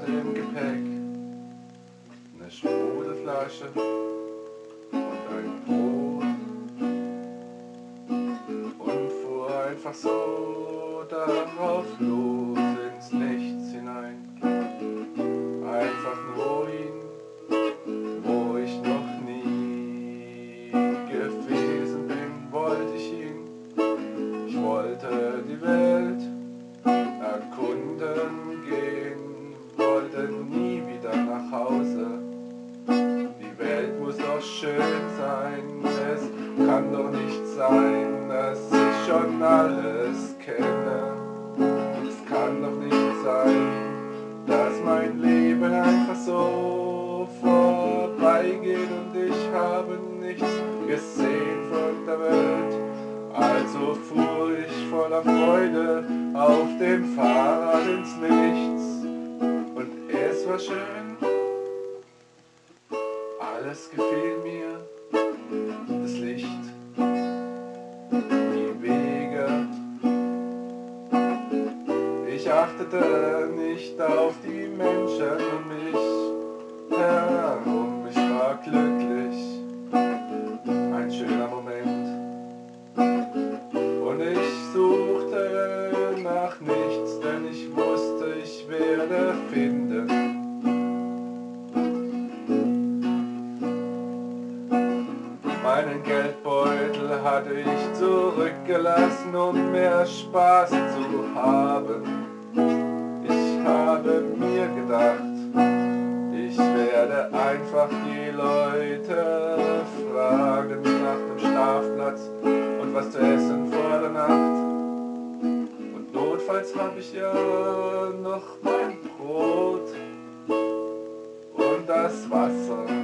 hatte im Gepäck. Eine Sprudelflasche und ein Brot. Und fuhr einfach so darauf los ins Nichts sein, dass mein Leben einfach so vorbeigeht und ich habe nichts gesehen von der Welt. Also fuhr ich voller Freude auf dem Fahrrad ins Nichts und es war schön. Alles gefiel mir, Achtete nicht auf die Menschen um mich herum. Ich war glücklich, ein schöner Moment. Und ich suchte nach nichts, denn ich wusste, ich werde finden. Meinen Geldbeutel hatte ich zurückgelassen, um mehr Spaß zu haben. Habe mir gedacht, ich werde einfach die Leute fragen nach dem Schlafplatz und was zu essen vor der Nacht. Und notfalls habe ich ja noch mein Brot und das Wasser.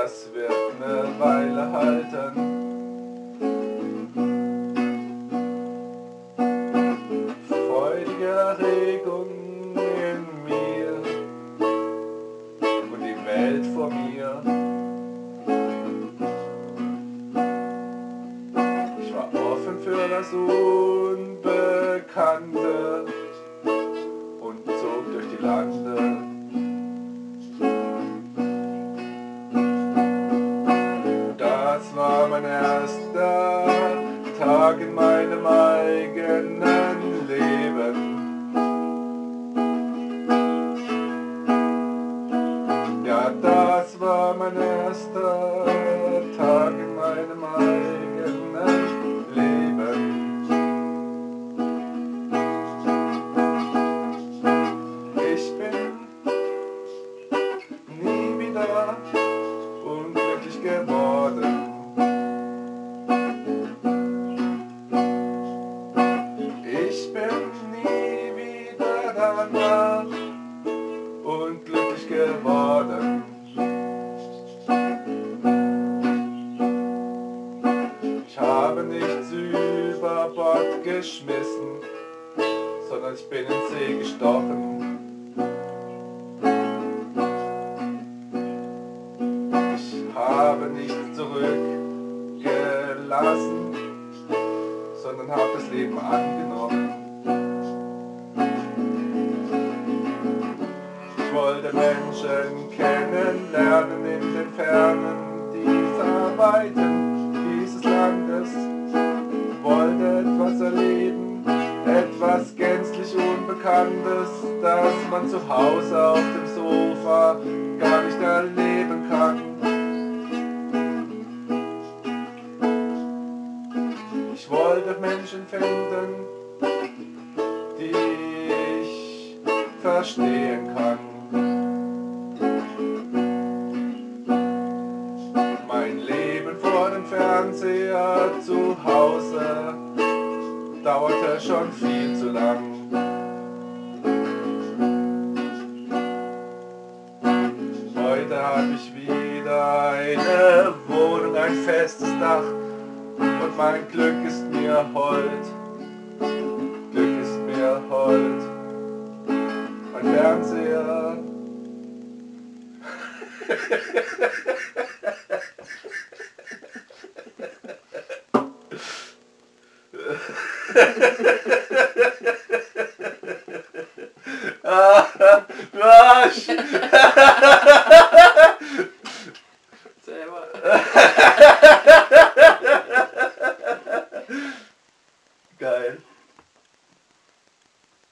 Das wird eine Weile halten. Freudige Erregung in mir und die Welt vor mir. Ich war offen für das Unbekannte erster Tag in meinem eigenen Leben. Ja, das war mein erster Ich habe nichts über Bord geschmissen, sondern ich bin ins See gestochen. Ich habe nichts zurückgelassen, sondern habe das Leben angenommen. Ich wollte Menschen kennenlernen in den Fernen dieser Weiten dieses Landes. Wollte etwas erleben, etwas gänzlich Unbekanntes, das man zu Hause auf dem Sofa gar nicht erleben kann. Ich wollte Menschen finden, die ich verstehen kann. Schon viel zu lang. Heute habe ich wieder eine Wohnung, ein festes Dach und mein Glück ist mir hold. Glück ist mir hold. Mein Fernseher ah, ah,